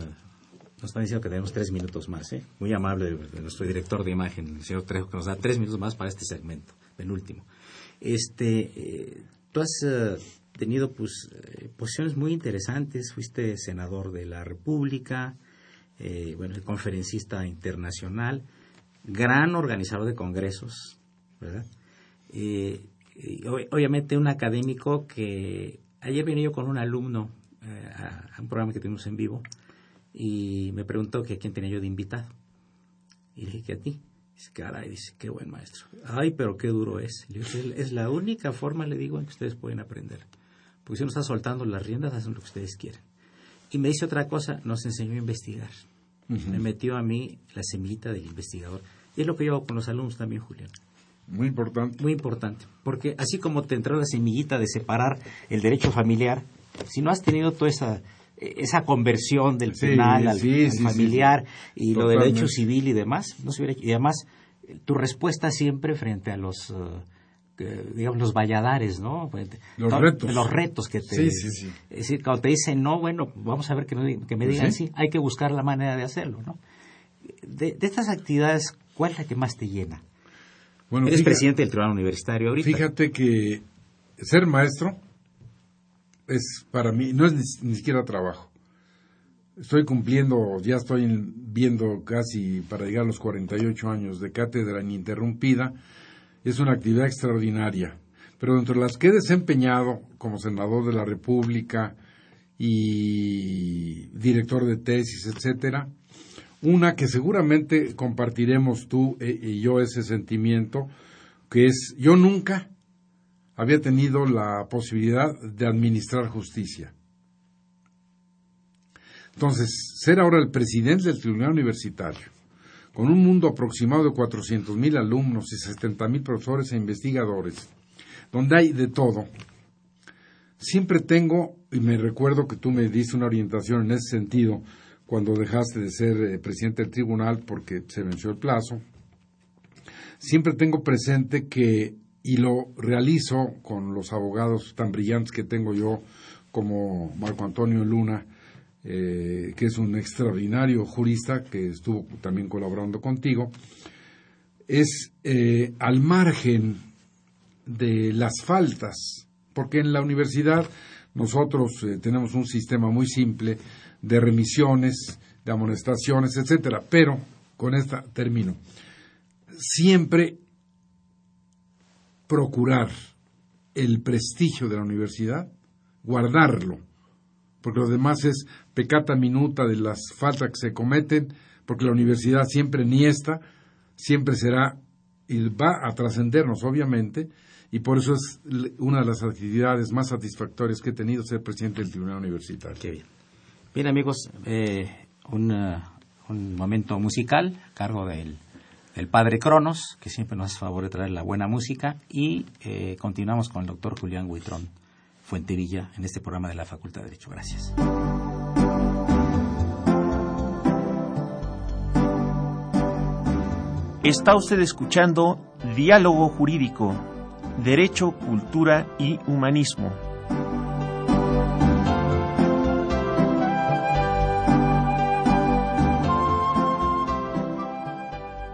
nos están diciendo que tenemos tres minutos más, ¿eh? Muy amable de nuestro director de imagen, el señor Trejo, que nos da tres minutos más para este segmento, penúltimo. Este, eh, tú has eh, tenido pues eh, posiciones muy interesantes, fuiste senador de la República, eh, bueno, conferencista internacional, gran organizador de congresos, ¿verdad? Eh, obviamente un académico que ayer vine yo con un alumno a, a un programa que tuvimos en vivo y me preguntó que a quién tenía yo de invitado. Y dije que a ti. Dice, caray, dice, qué buen maestro. Ay, pero qué duro es. Le es la única forma, le digo, en que ustedes pueden aprender. Porque si uno está soltando las riendas, hacen lo que ustedes quieren. Y me dice otra cosa, nos enseñó a investigar. Me metió a mí la semillita del investigador. Y es lo que yo hago con los alumnos también, Julián. Muy importante. Muy importante. Porque así como te entró la semillita de separar el derecho familiar si no has tenido toda esa esa conversión del penal al, familiar y lo del derecho civil y demás, no se hubiera y además tu respuesta siempre frente a los eh, digamos los valladares, ¿no? Los retos. Los retos que te... Es decir, cuando te dicen no, bueno, vamos a ver que, me pues digan sí. hay que buscar la manera de hacerlo, ¿no? De, estas actividades, ¿cuál es la que más te llena? Bueno, Eres presidente del Tribunal Universitario ahorita. Fíjate que ser maestro es para mí, no es ni, siquiera trabajo. Estoy cumpliendo, ya estoy viendo casi para llegar a los 48 años de cátedra ininterrumpida. Es una actividad extraordinaria. Pero entre las que he desempeñado como senador de la República y director de tesis, etcétera, una que seguramente compartiremos tú e, y yo ese sentimiento, que es yo nunca había tenido la posibilidad de administrar justicia. Entonces, ser ahora el presidente del Tribunal Universitario, con un mundo aproximado de 400.000 alumnos y 70.000 profesores e investigadores, donde hay de todo, siempre tengo, y me recuerdo que tú me diste una orientación en ese sentido cuando dejaste de ser eh, presidente del tribunal porque se venció el plazo, siempre tengo presente que y lo realizo con los abogados tan brillantes que tengo yo como Marco Antonio Luna, eh, que es un extraordinario jurista que estuvo también colaborando contigo, es eh, al margen de las faltas, porque en la universidad nosotros eh, tenemos un sistema muy simple de remisiones, de amonestaciones, etcétera, pero con esta termino. Siempre procurar el prestigio de la universidad, guardarlo, porque lo demás es pecata minuta de las faltas que se cometen, porque la universidad siempre niesta, siempre será y va a trascendernos, obviamente, y por eso es una de las actividades más satisfactorias que he tenido ser presidente del Tribunal Universitario. Qué bien. Bien, amigos, eh, un, un momento musical a cargo del el padre Cronos, que siempre nos hace favor de traer la buena música, y eh, continuamos con el doctor Julián Huitrón Fuentevilla en este programa de la Facultad de Derecho. Gracias. Está usted escuchando Diálogo Jurídico, Derecho, Cultura y Humanismo.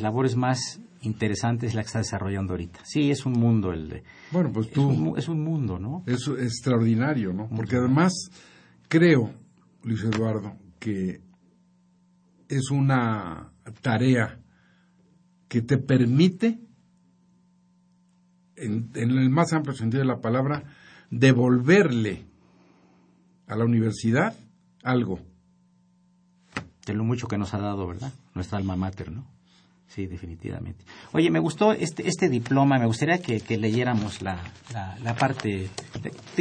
Las labores más interesantes es la que está desarrollando ahorita. Sí, es un mundo el de... Bueno, pues tú... Es un, mundo, ¿no? Es extraordinario, ¿no? Porque además creo, Luis Eduardo, que es una tarea que te permite, en, en el más amplio sentido de la palabra, devolverle a la universidad algo de lo mucho que nos ha dado, ¿verdad? Nuestra alma mater, ¿no? Sí, definitivamente. Oye, me gustó este, este diploma, me gustaría que, leyéramos la, la, parte,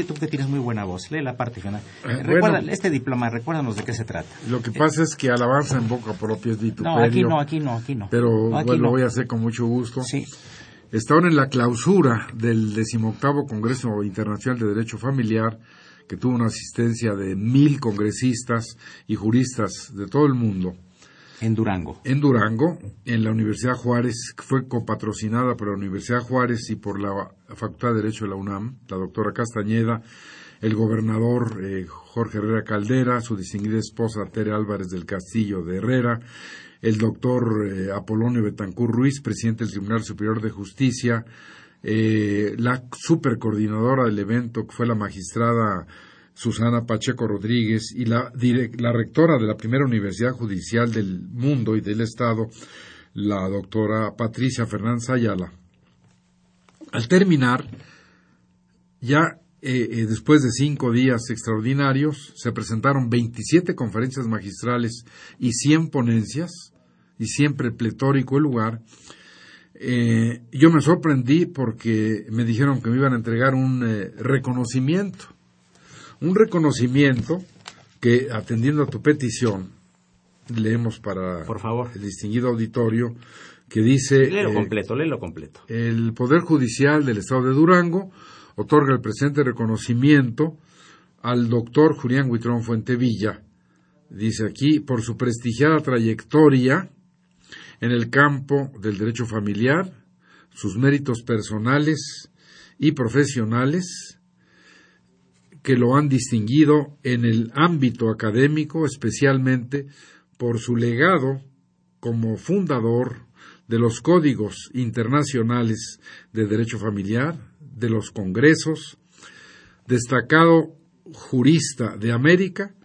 tú que tienes muy buena voz, lee la parte final. Eh, Recuerda, este diploma, recuérdanos de qué se trata. Lo que pasa es que alabanza en boca propia es vituperio. No, aquí no, aquí no, aquí no. Pero lo voy a hacer con mucho gusto. Sí. Estaban en la clausura del decimoctavo Congreso Internacional de Derecho Familiar, que tuvo una asistencia de mil congresistas y juristas de todo el mundo en Durango. En Durango, en la Universidad Juárez, fue copatrocinada por la Universidad Juárez y por la Facultad de Derecho de la UNAM, la doctora Castañeda, el gobernador eh, Jorge Herrera Caldera, su distinguida esposa Tere Álvarez del Castillo de Herrera, el doctor eh, Apolonio Betancur Ruiz, presidente del Tribunal Superior de Justicia, eh, la supercoordinadora del evento, que fue la magistrada Susana Pacheco Rodríguez y la, rectora de la primera universidad judicial del mundo y del Estado, la doctora Patricia Fernández Ayala. Al terminar, ya eh, eh, después de cinco días extraordinarios, se presentaron 27 conferencias magistrales y 100 ponencias, y siempre pletórico el lugar. Eh, yo me sorprendí porque me dijeron que me iban a entregar un reconocimiento un reconocimiento que, atendiendo a tu petición, leemos para Por favor. el distinguido auditorio, que dice... Léelo eh, completo, léelo completo. El Poder Judicial del Estado de Durango otorga el presente reconocimiento al doctor Julián Huitrón Fuentevilla, dice aquí, por su prestigiada trayectoria en el campo del derecho familiar, sus méritos personales y profesionales, que lo han distinguido en el ámbito académico, especialmente por su legado como fundador de los códigos internacionales de derecho familiar, de los congresos, destacado jurista de América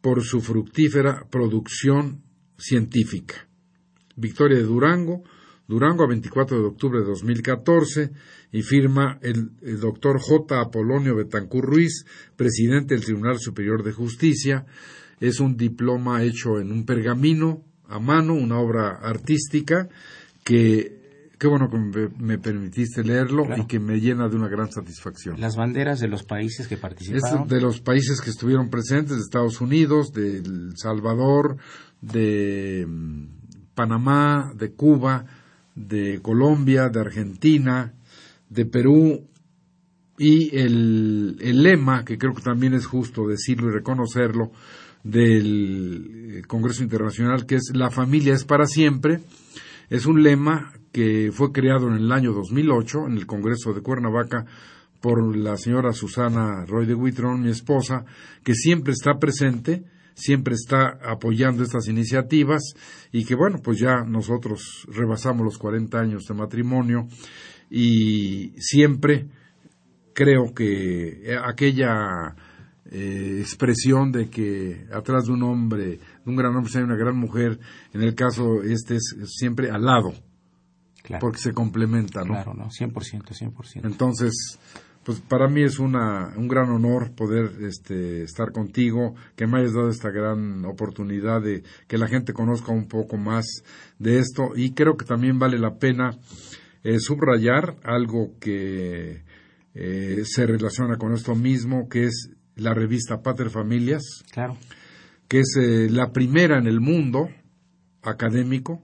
por su fructífera producción científica. Victoria de Durango, Durango a 24 de octubre de 2014, y firma el, doctor J. Apolonio Betancur Ruiz, presidente del Tribunal Superior de Justicia. Es un diploma hecho en un pergamino a mano, una obra artística que qué bueno que me, permitiste leerlo y que me llena de una gran satisfacción. Las banderas de los países que participaron. Es de los países que estuvieron presentes, de Estados Unidos, de El Salvador, de mm, Panamá, de Cuba, de Colombia, de Argentina, de Perú y el, lema, que creo que también es justo decirlo y reconocerlo, del Congreso Internacional, que es La familia es para siempre, es un lema que fue creado en el año 2008 en el Congreso de Cuernavaca por la señora Susana Roy de Huitron, mi esposa, que siempre está presente, siempre está apoyando estas iniciativas y que bueno, pues ya nosotros rebasamos los 40 años de matrimonio y siempre creo que aquella eh, expresión de que atrás de un hombre, de un gran hombre, hay una gran mujer, en el caso este es siempre al lado, porque se complementa, ¿no? Claro, ¿no? 100%, 100%. Entonces, pues para mí es una, un gran honor poder este, estar contigo, que me hayas dado esta gran oportunidad de que la gente conozca un poco más de esto y creo que también vale la pena eh, subrayar algo que eh, se relaciona con esto mismo, que es la revista Pater Familias, claro. que es eh, la primera en el mundo académico,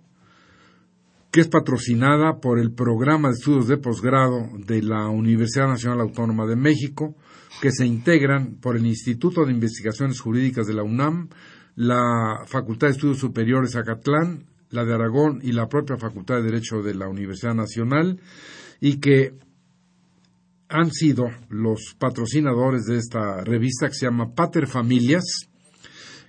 que es patrocinada por el programa de estudios de posgrado de la Universidad Nacional Autónoma de México, que se integran por el Instituto de Investigaciones Jurídicas de la UNAM, la Facultad de Estudios Superiores Acatlán, la de Aragón y la propia Facultad de Derecho de la Universidad Nacional, y que han sido los patrocinadores de esta revista que se llama Pater Familias,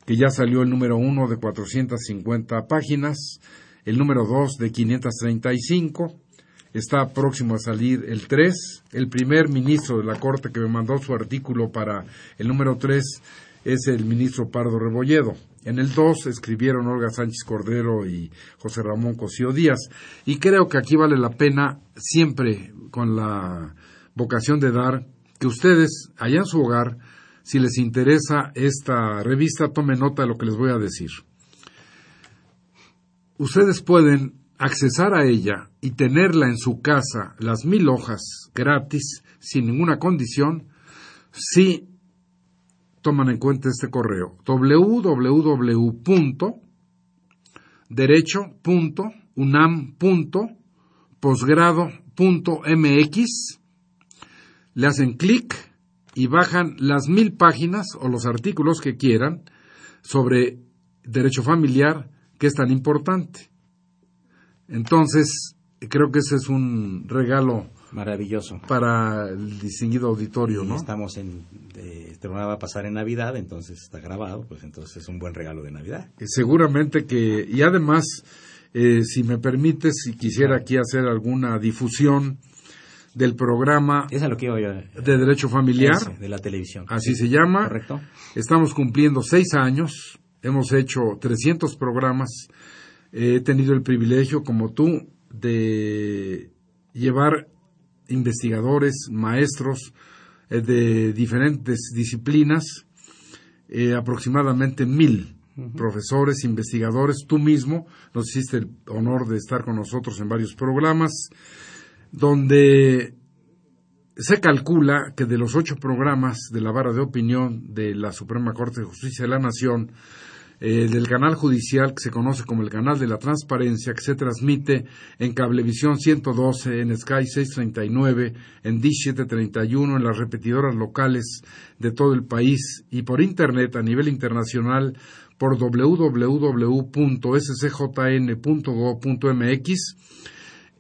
que ya salió el número uno de 450 páginas, el número dos de 535, está próximo a salir el 3, el primer ministro de la Corte que me mandó su artículo para el número 3 es el ministro Pardo Rebolledo. En el 2 escribieron Olga Sánchez Cordero y José Ramón Cosío Díaz. Y creo que aquí vale la pena, siempre con la vocación de dar, que ustedes, allá en su hogar, si les interesa esta revista, tomen nota de lo que les voy a decir. Ustedes pueden accesar a ella y tenerla en su casa, las mil hojas gratis, sin ninguna condición, si toman en cuenta este correo www.derecho.unam.posgrado.mx le hacen clic y bajan las mil páginas o los artículos que quieran sobre derecho familiar que es tan importante. Entonces, creo que ese es un regalo maravilloso para el distinguido auditorio, ¿no? Estamos en este va a pasar en Navidad, entonces está grabado, pues entonces es un buen regalo de Navidad. Eh, seguramente que y además, eh, si me permites, si quisiera aquí hacer alguna difusión del programa lo que de derecho familiar de la televisión. Así se llama. Correcto. Estamos cumpliendo seis años. Hemos hecho 300 programas. He tenido el privilegio, como tú, de llevar investigadores, maestros eh, de diferentes disciplinas, eh, aproximadamente mil profesores, investigadores. Tú mismo nos hiciste el honor de estar con nosotros en varios programas, donde se calcula que de los ocho programas de la vara de opinión de la Suprema Corte de Justicia de la Nación, eh, del canal judicial que se conoce como el canal de la transparencia, que se transmite en Cablevisión 112, en Sky 639, en Dish 731, en las repetidoras locales de todo el país y por Internet a nivel internacional por www.scjn.gov.mx.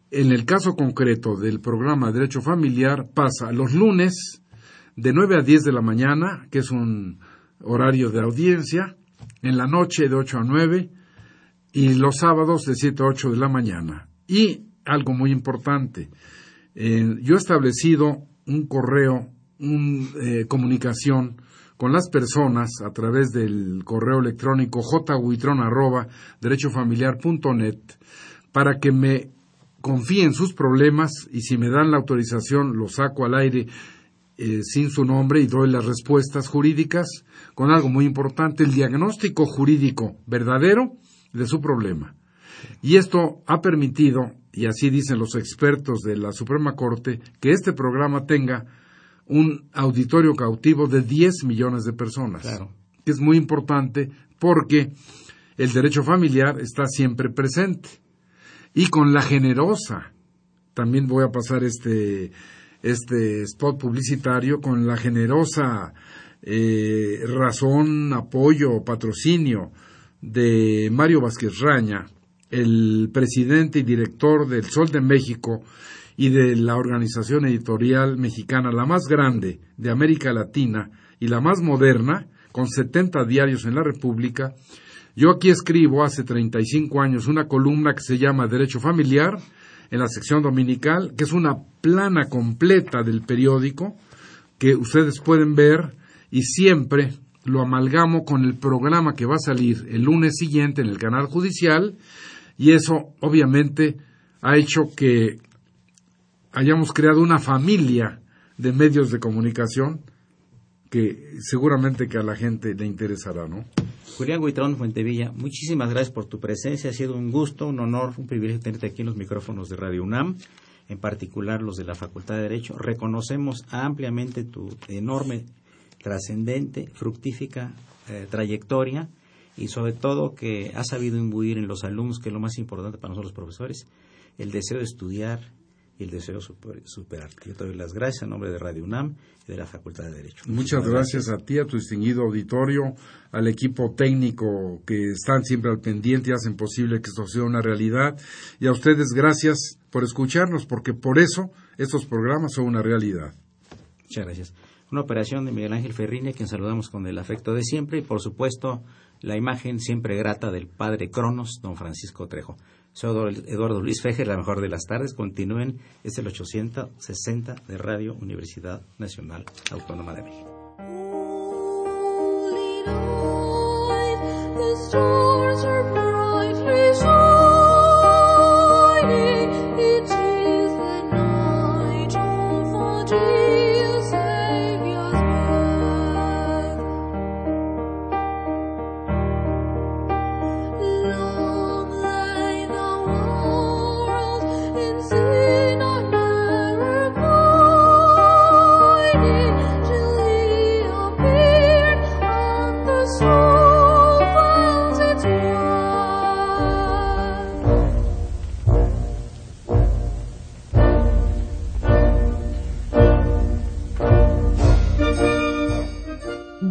En el caso concreto del programa Derecho Familiar pasa los lunes de 9 a 10 de la mañana, que es un horario de audiencia, en la noche de 8 a 9 y los sábados de 7 a 8 de la mañana. Y algo muy importante, eh, yo he establecido un correo, una eh, comunicación con las personas a través del correo electrónico jhuitron@derechofamiliar.net para que me confíen sus problemas y si me dan la autorización lo saco al aire eh, sin su nombre y doy las respuestas jurídicas con algo muy importante, el diagnóstico jurídico verdadero de su problema. Y esto ha permitido, y así dicen los expertos de la Suprema Corte, que este programa tenga un auditorio cautivo de 10 millones de personas. Claro. Que es muy importante porque el derecho familiar está siempre presente. Y con la generosa, también voy a pasar este, este spot publicitario, con la generosa eh, razón, apoyo, patrocinio de Mario Vázquez Raña, el presidente y director del Sol de México y de la organización editorial mexicana, la más grande de América Latina y la más moderna, con 70 diarios en la República, yo aquí escribo hace 35 años una columna que se llama Derecho Familiar, en la sección dominical, que es una plana completa del periódico que ustedes pueden ver y siempre lo amalgamo con el programa que va a salir el lunes siguiente en el canal judicial y eso obviamente ha hecho que hayamos creado una familia de medios de comunicación que seguramente que a la gente le interesará, ¿no? Julián Guitrón Fuentevilla, muchísimas gracias por tu presencia. Ha sido un gusto, un honor, un privilegio tenerte aquí en los micrófonos de Radio UNAM, en particular los de la Facultad de Derecho. Reconocemos ampliamente tu enorme trascendente, fructífica eh, trayectoria y sobre todo que ha sabido imbuir en los alumnos, que es lo más importante para nosotros los profesores, el deseo de estudiar y el deseo de superar. Yo te doy las gracias en nombre de Radio UNAM y de la Facultad de Derecho. Muchas gracias, a ti, a tu distinguido auditorio, al equipo técnico que están siempre al pendiente y hacen posible que esto sea una realidad. Y a ustedes gracias por escucharnos, porque por eso estos programas son una realidad. Muchas gracias una operación de Miguel Ángel Ferrini, a quien saludamos con el afecto de siempre, y por supuesto la imagen siempre grata del padre Cronos, don Francisco Trejo. Soy Eduardo Luis Fejer, la mejor de las tardes. Continúen, es el 860 de Radio Universidad Nacional Autónoma de México.